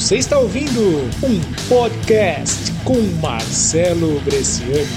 Você está ouvindo um podcast com Marcelo Bresciani.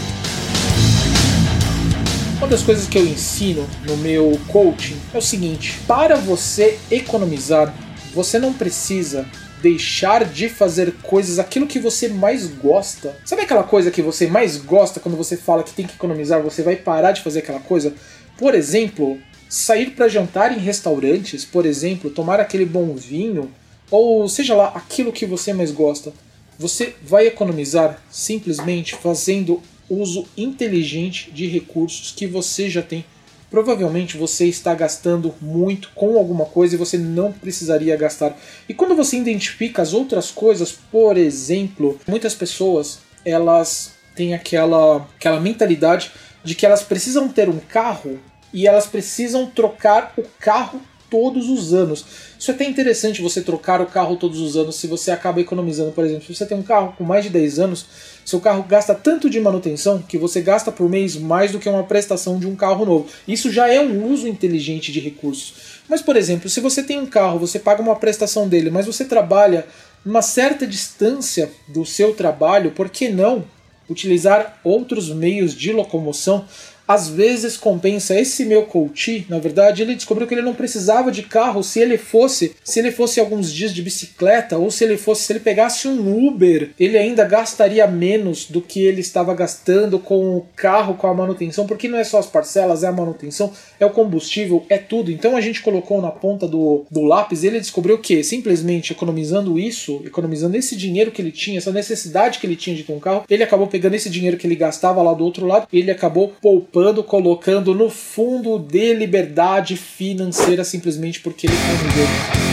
Uma das coisas que eu ensino no meu coaching é o seguinte: para você economizar, você não precisa deixar de fazer coisas, aquilo que você mais gosta. Sabe aquela coisa que você mais gosta quando você fala que tem que economizar, você vai parar de fazer aquela coisa? Por exemplo, sair para jantar em restaurantes, por exemplo, tomar aquele bom vinho, ou seja lá, aquilo que você mais gosta. Você vai economizar simplesmente fazendo uso inteligente de recursos que você já tem. Provavelmente você está gastando muito com alguma coisa e você não precisaria gastar. E quando você identifica as outras coisas, por exemplo, muitas pessoas elas têm aquela, aquela mentalidade de que elas precisam ter um carro e elas precisam trocar o carro todos os anos. Isso é até interessante você trocar o carro todos os anos se você acaba economizando. Por exemplo, se você tem um carro com mais de 10 anos, seu carro gasta tanto de manutenção que você gasta por mês mais do que uma prestação de um carro novo. Isso já é um uso inteligente de recursos. Mas, por exemplo, se você tem um carro, você paga uma prestação dele, mas você trabalha numa certa distância do seu trabalho, por que não utilizar outros meios de locomoção às vezes compensa esse meu coach, na verdade, ele descobriu que ele não precisava de carro se ele fosse, se ele fosse alguns dias de bicicleta ou se ele fosse, se ele pegasse um Uber, ele ainda gastaria menos do que ele estava gastando com o carro, com a manutenção, porque não é só as parcelas, é a manutenção, é o combustível, é tudo. Então a gente colocou na ponta do, do lápis, ele descobriu que simplesmente economizando isso, economizando esse dinheiro que ele tinha, essa necessidade que ele tinha de ter um carro, ele acabou pegando esse dinheiro que ele gastava lá do outro lado, ele acabou poupando colocando no fundo de liberdade financeira simplesmente porque ele conviveu